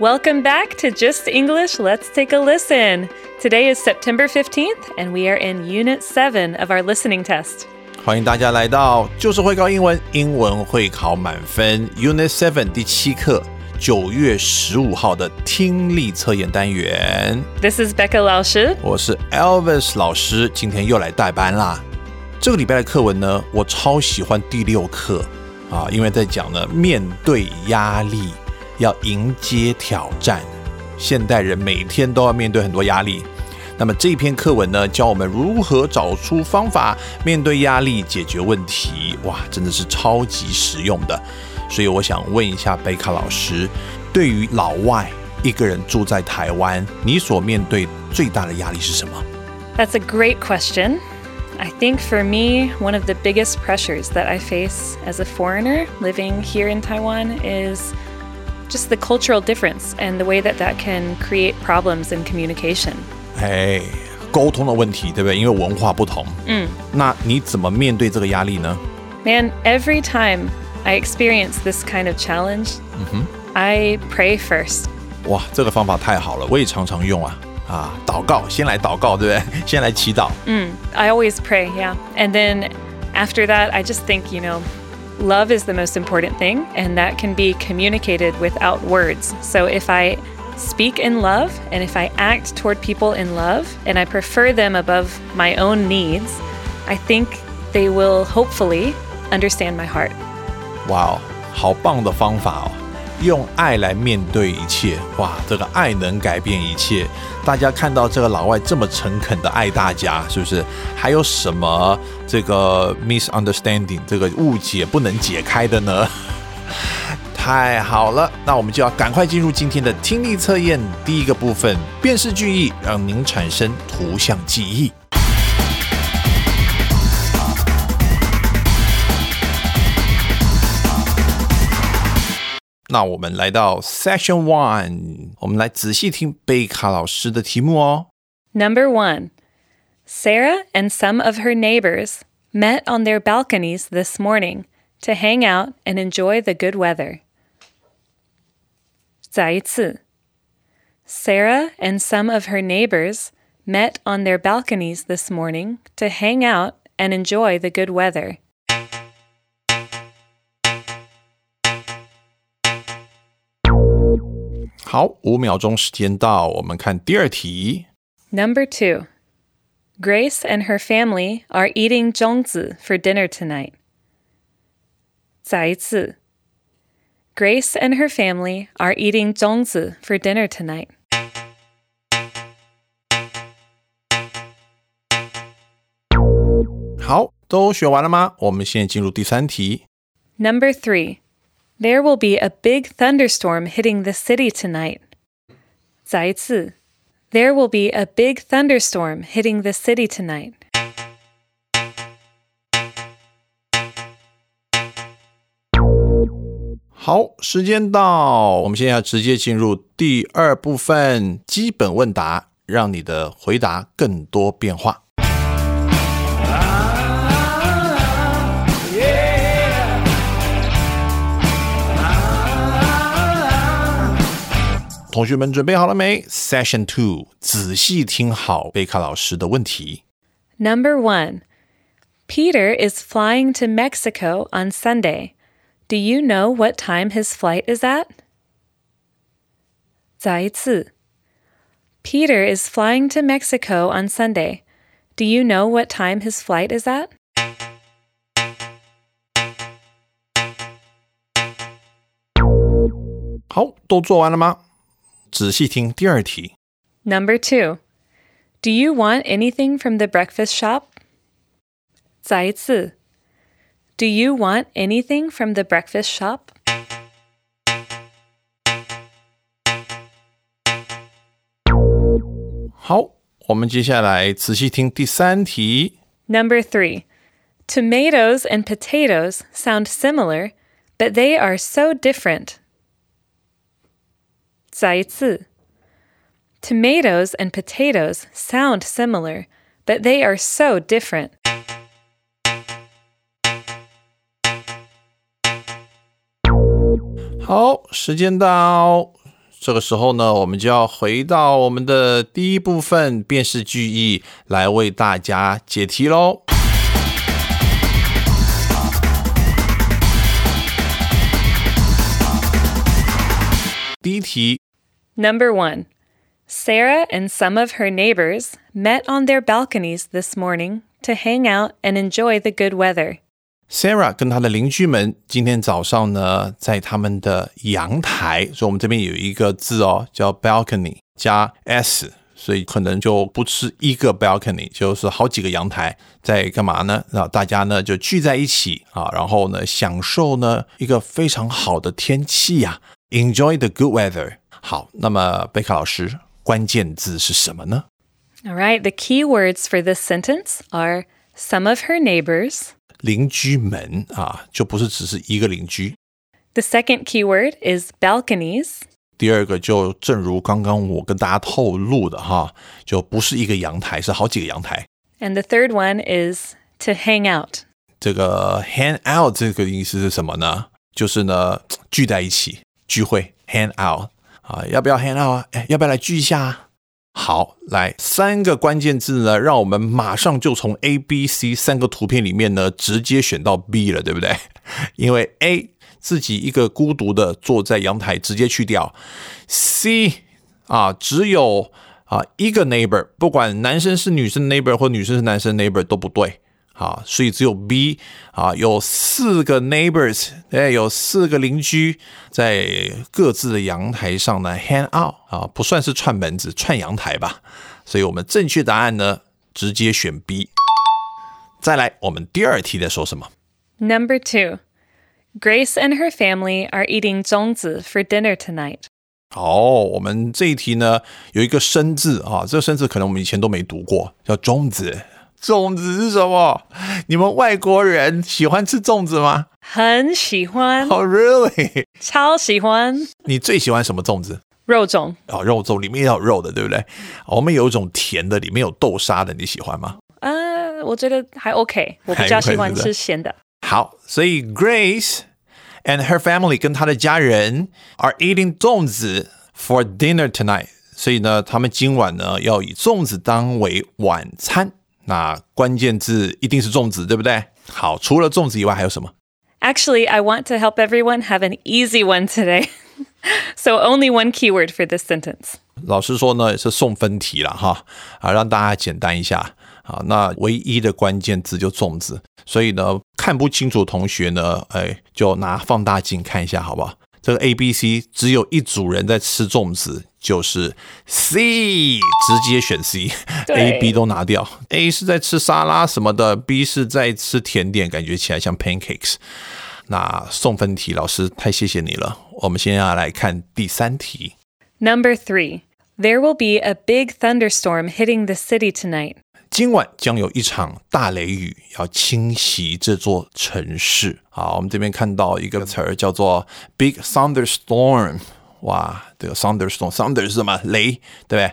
Welcome back to Just English. Let's take a listen. Today is September 15th, and we are in Unit 7 of our listening test. 欢迎大家来到就是会考英文，英文会考满分 Unit Seven 第七课，九月十五号的听力测验单元。 This is Becca 老师。我是 Elvis 老师，今天又来代班啦。这个礼拜的课文呢，我超喜欢第六课啊，因为在讲呢，面对压力 要迎接挑战。现代人每天都要面对很多压力，那么这篇课文呢，教我们如何找出方法面对压力，解决问题。哇，真的是超级实用的。所以我想问一下贝卡老师，对于老外一个人住在台湾，你所面对最大的压力是什么？ That's a great question. I think for me, one of the biggest pressures that I face as a foreigner living here in Taiwan is just the cultural difference and the way that that can create problems in communication. 哎，沟通的问题，对不对？因为文化不同。嗯，那你怎么面对这个压力呢？ Man, every time I experience this kind of challenge, I pray first. 哇，这个方法太好了，我也常常用啊啊！祷告，先来祷告，对不对？先来祈祷。 I always pray, yeah. And then after that, I just think, you know, love is the most important thing, and that can be communicated without words. So if I speak in love and if I act toward people in love and I prefer them above my own needs, I think they will hopefully understand my heart. 哇哦，好棒的方法哦！ 用爱来面对一切，哇，这个爱能改变一切。大家看到这个老外这么诚恳的爱大家，是不是？还有什么这个 misunderstanding 这个误解不能解开的呢？太好了，那我们就要赶快进入今天的听力测验第一个部分，辨识句意，让您产生图像记忆。那我们来到 Section One，我们来仔细听贝卡老师的题目哦。 Number one Sarah and some of her neighbors met on their balconies this morning to hang out and enjoy the good weather. 再一次 Sarah and some of her neighbors met on their balconies this morning to hang out and enjoy the good weather. 好，五秒钟时间到，我们看第二题。 Number two Grace and her family are eating zhongzi for dinner tonight. 再一次 Grace and her family are eating zhongzi for dinner tonight. 好，都学完了吗？我们现在进入第三题。 Number three There will be a big thunderstorm hitting the city tonight. 再次, there will be a big thunderstorm hitting the city tonight. 同学们准备好了没？Session Two，仔细听好贝卡老师的问题。 Number one Peter is flying to Mexico on Sunday. Do you know what time his flight is at? 再一次 Peter is flying to Mexico on Sunday. Do you know what time his flight is at? 仔细听第二题。Number two, do you want anything from the breakfast shop? 再一次，Do you want anything from the breakfast shop? 好，我们接下来仔细听第三题。Number three, tomatoes and potatoes sound similar, but they are so different 再一次 Tomatoes and potatoes sound similar, but they are so different. 好，时间到，这个时候呢，我们就要回到我们的第一部分辨识句意，来为大家解题喽。 第一题， Number one Sarah and some of her neighbors met on their balconies this morning to hang out and enjoy the good weather. Sarah 跟她的邻居们今天早上呢，在他们的阳台，所以我们这边有一个字哦，叫 balcony 加 s，所以可能就不是一个 balcony，就是好几个阳台在干嘛呢？然后大家呢就聚在一起啊，然后呢享受呢一个非常好的天气呀、e n j o y the good weather。好，那么贝卡老师，关键字是什么呢？ All right, the key words for this sentence are some of her neighbors. 邻居们啊，就不是只是一个邻居。 The second key word is balconies. 第二个就正如刚刚我跟大家透露的哈，就不是一个阳台，是好几个阳台。 And the third one is to hang out. 这个 hang out 这个意思是什么呢？就是呢聚在一起 聚会 hang out 啊，要不要 hang out 啊？哎，要不要来聚一下啊？好，来三个关键字呢，让我们马上就从 A、B、C 三个图片里面呢，直接选到 B 了，对不对？因为 A 自己一个孤独的坐在阳台，直接去掉。C 啊，只有啊一个 neighbor，不管男生是女生 neighbor 或女生是男生 neighbor 都不对。啊，所以只有 B 啊，有四个 neighbors，哎，有四个邻居在各自的阳台上呢 hang out 啊，不算是串门子，串阳台吧。所以我们正确答案呢，直接选 B。再来，我们第二题在说什么？ Number two Grace and her family are eating zongzi for dinner tonight. 哦，我们这一题呢有一个生字啊，这个生字可能我们以前都没读过，叫粽子。 粽子是什么？你们外国人喜欢吃粽子吗？很喜欢，哦、r e a l l y 超喜欢，你最喜欢什么粽子？肉粽。哦，肉粽里面要有肉的，对不对？我们有一种甜的，里面有豆沙的，你喜欢吗？呃，我觉得还 OK，我比较喜欢吃咸的。好，所以 Grace and her family 跟她的家人 are eating 粽子 for dinner tonight。所以呢，他们今晚呢要以粽子当为晚餐。那关键字一定是粽子，对不对？好，除了粽子以外还有什么？Actually, I want to help everyone have an easy one today. so only one keyword for this sentence. 老师说呢是送分题了哈，啊，让大家简单一下啊。那唯一的关键字就粽子，所以呢看不清楚同学呢，哎，就拿放大镜看一下，好不好？这个 A、B、C 只有一组人在吃粽子，就是 C，直接选 C，A、B 都拿掉。A 是在吃沙拉什么的，B 是在吃甜点，感觉起来像 pancakes。那送分题，老师太谢谢你了。我们先要来看第三题。Number three. There will be a big thunderstorm hitting the city tonight. 今晚将有一场大雷雨要侵袭这座城市。好，我们这边看到一个词儿叫做 “big thunderstorm”。哇，这个 thunderstorm，thunder 是什么？雷，对不对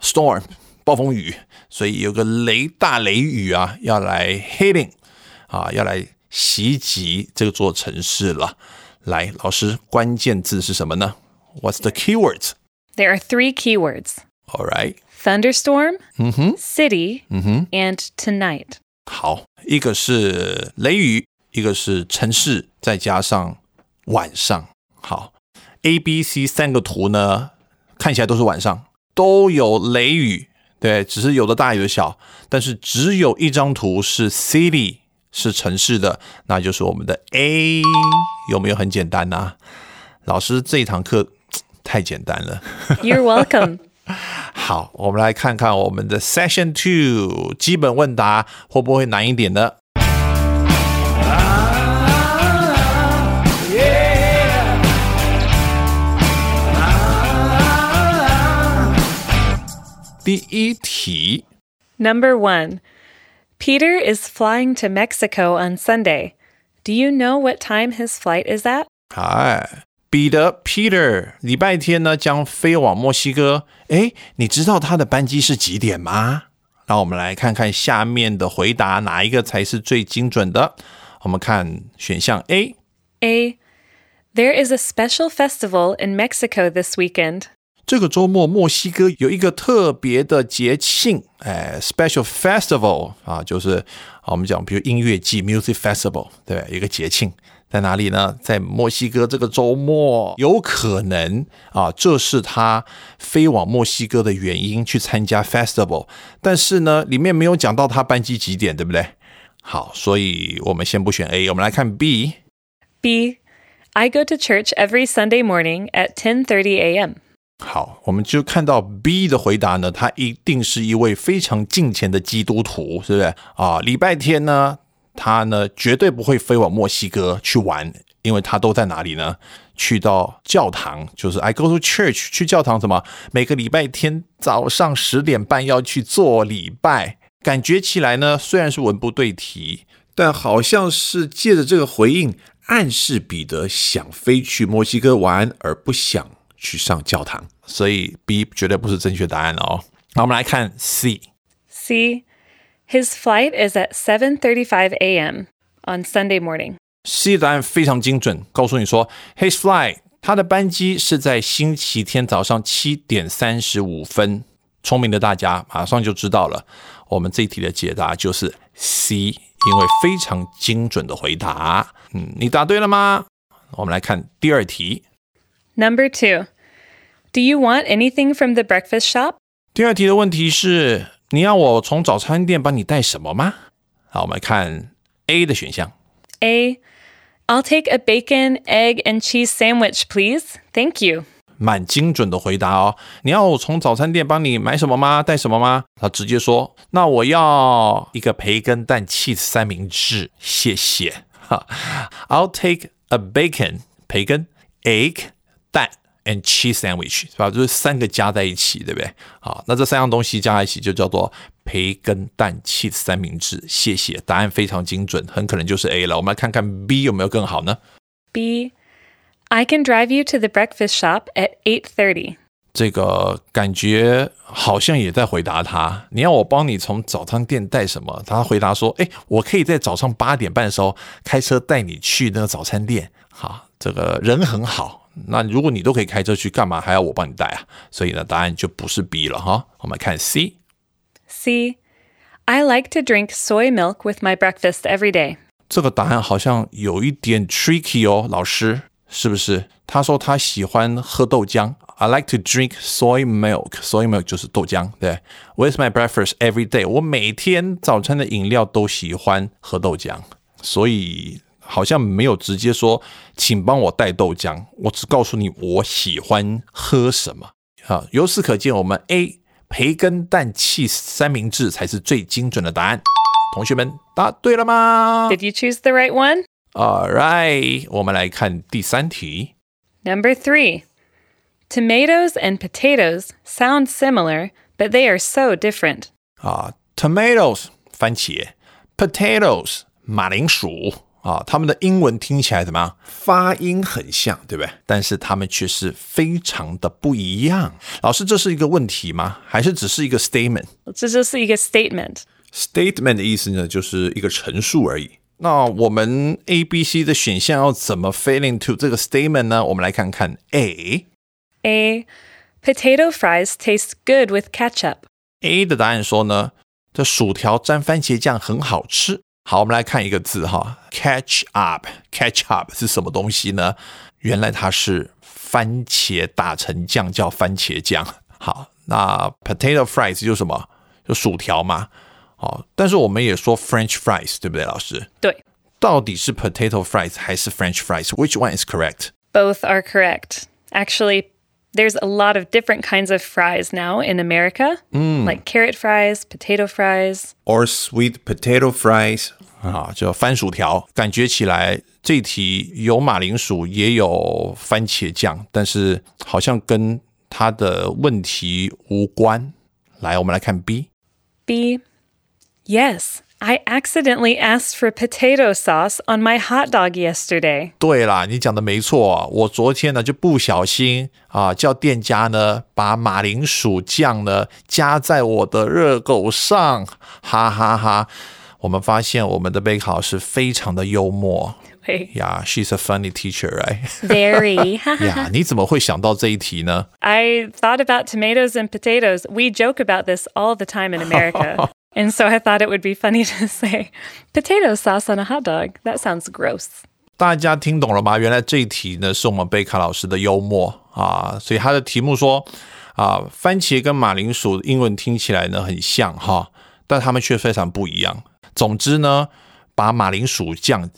？storm 暴风雨，所以有个雷大雷雨啊，要来 hitting 啊，要来袭击这座城市了。来，老师，关键字是什么呢？What's the keywords? There are three keywords All right. thunderstorm, city, and tonight. 好，一个是雷雨，一个是城市，再加上晚上。好，A、B、C 三个图呢，看起来都是晚上，都有雷雨，对，只是有的大有的小，但是只有一张图是 city 是城市的，那就是我们的 A，有没有很简单呐、老师这一堂课太简单了。 You're welcome. 好，我们来看看我们的 Session Two 基本问答会不会难一点呢？ 第一题 Number one Peter is flying to Mexico on Sunday. Do you know what time his flight is at? 哎， 彼得 Peter 礼拜天呢将飞往墨西哥。哎，你知道他的班机是几点吗？让我们来看看下面的回答哪一个才是最精准的。我们看选项 A。 A. There is a special festival in Mexico this weekend. 这个周末墨西哥有一个特别的节庆，哎，special festival 啊，就是，我们讲比如音乐季 music festival，对？一个节庆在哪里呢？在墨西哥这个周末，有可能啊，这是他飞往墨西哥的原因，去参加 festival。但是呢，里面没有讲到他班机几点，对不对？好，所以我们先不选 A，我们来看 B。B. I go to church every Sunday morning at 10:30 a.m. 好，我们就看到 B 的回答呢，他一定是一位非常敬虔的基督徒，是不是啊？礼拜天呢，他呢绝对不会飞往墨西哥去玩，因为他都在哪里呢？去到教堂，就是 I go to church，去教堂什么？每个礼拜天早上十点半要去做礼拜。感觉起来呢，虽然是文不对题，但好像是借着这个回应，暗示彼得想飞去墨西哥玩，而不想去上教堂。所以 B 绝对不是正确答案哦。那我们来看 C。 C. His flight is at 7:35 a.m. on Sunday morning. C 的答案非常精准，告诉你说，His flight，他的班机是在星期天早上七点三十五分。聪明的大家马上就知道了，我们这一题的解答就是 C，因为非常精准的回答。嗯，你答对了吗？我们来看第二题。 Number 2. Do you want anything from the breakfast shop? 第二题的问题是：你要我从早餐店帮你带什么吗？好，我们来看 A 的选项。 A. I'll take a bacon, egg, and cheese sandwich, please. Thank you. 蛮精准的回答哦。你要我从早餐店帮你买什么吗？带什么吗？他直接说：“那我要一个培根蛋 cheese 三明治，谢谢。”哈，I'll take a bacon 培根 egg 蛋 and cheese sandwich 是吧？就是三个加在一起，对不对？好，那这三样东西加在一起就叫做培根蛋 cheese 三明治，谢谢。答案非常精准，很可能就是 A 了。我们来看看 B 有没有更好呢？B. I can drive you to the breakfast shop at 8:30. 这个感觉好像也在回答他。你要我帮你从早餐店带什么？他回答说：“哎，我可以在早上八点半的时候开车带你去那个早餐店。”好，这个人很好。那如果你都可以开车去，干嘛还要我帮你带啊？所以呢，答案就不是 B 了哈。我们看 C。 C. I like to drink soy milk with my breakfast every day. 这个答案好像有一点 tricky 哦，老师是不是？他说他喜欢喝豆浆，I like to drink soy milk。soy milk 就是豆浆，对。With my breakfast every day，我每天早餐的饮料都喜欢喝豆浆，所以 好像没有直接说，请帮我带豆浆。我只告诉你我喜欢喝什么。啊，由此可见，我们 A 培根蛋 cheese 三明治才是最精准的答案。同学们答对了吗？Did you choose the right one? All right，我们来看第三题。Number three. Tomatoes and potatoes sound similar, but they are so different. 啊，tomatoes 番茄，potatoes 马铃薯啊，他们的英文听起来怎么样？发音很像，对不对？但是他们却是非常的不一样。老师，这是一个问题吗？还是只是一个 statement？statement 这就是一个 statement. 的意思呢，就是一个陈述而已。那我们 A、B、C 的选项要怎么 fit into 这个 statement 呢？我们来看看 A。A. Potato fries taste good with ketchup. A 的答案说呢，这薯条沾番茄酱很好吃。好，我们来看一个字哈，catch up。catch up 是什么东西呢？原来它是番茄打成酱，叫番茄酱。好，那 potato fries 就是什么？就薯条嘛。好，但是我们也说 French fries，对不对，老师？对，到底是 potato fries 还是 French fries？Which one is correct？both are correct. Actually, there's a lot of different kinds of fries now in America, like carrot fries, potato fries. or sweet potato fries 啊，就番薯条。感觉起来这题有马铃薯，也有番茄酱，但是好像跟它的问题无关。 来，我们来看 B。 B. Yes, I accidentally asked for potato sauce on my hot dog yesterday. 对啦，你讲的没错啊，我昨天呢就不小心啊，叫店家呢把马铃薯酱呢加在我的热狗上，哈哈哈我们发现我们的贝卡老师非常的幽默 Wait, 呀、yeah,，She's a funny teacher, right？ very. 呀你怎么会想到这一题呢？ I thought about tomatoes and potatoes. We joke about this all the time in America. and so I thought it would be funny to say potato sauce on a hot dog. That sounds gross. 大家听懂了吗？原来这一题呢是我们贝卡老师的幽默啊，所以他的题目说啊，番茄跟马铃薯英文听起来呢很像哈，但它们却非常不一样。总之呢，把马铃薯酱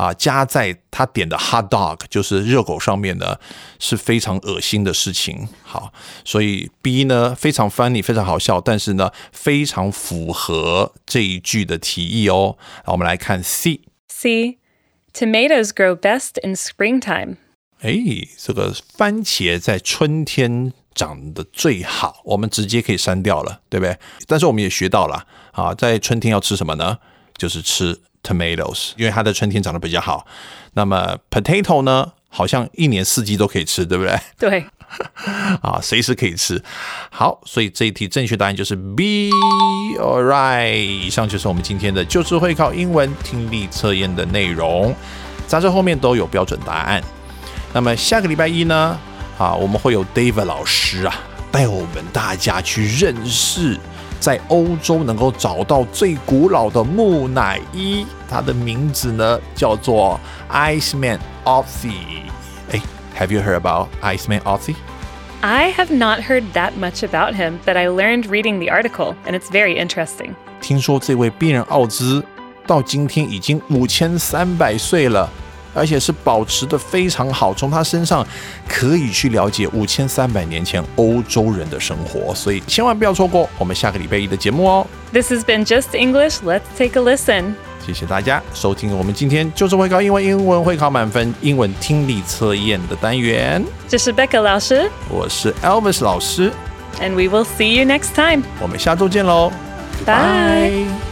啊加在他点的 hot dog 就是热狗上面呢，是非常恶心的事情。好，所以 B 呢非常 funny，非常好笑，但是呢非常符合这一句的提议哦。那我们来看 C。C. Tomatoes grow best in springtime. 哎，这个番茄在春天长得最好，我们直接可以删掉了，对不对？但是我们也学到了啊，在春天要吃什么呢？就是吃 tomatoes，因为它的春天长得比较好。那么 potato 呢，好像一年四季都可以吃，对不对？对。啊，随时可以吃。好，所以这一题正确答案就是 B。All right，以上就是我们今天的就是会考英文听力测验的内容，杂志后面都有标准答案。那么下个礼拜一呢，啊，我们会有 David 老师啊，带我们大家去认识在欧洲能够找到最古老的木乃伊，它的名字呢叫做 Iceman Ozzy。哎，Have you heard about Iceman Ozzy？I have not heard that much about him, but I learned reading the article, and it's very interesting. 听说这位病人奥兹到今天已经五千三百岁了，而且是保持的非常好。从他身上可以去了解五千三百年前欧洲人的生活，所以千万不要错过我们下个礼拜一的节目哦。This has been Just English. Let's take a listen. 谢谢大家收听我们今天就是会考英文，英文会考满分，英文听力测验的单元。这是 Becca 老师我是 Elvis 老师，and we will see you next time. 我们下周见喽. Bye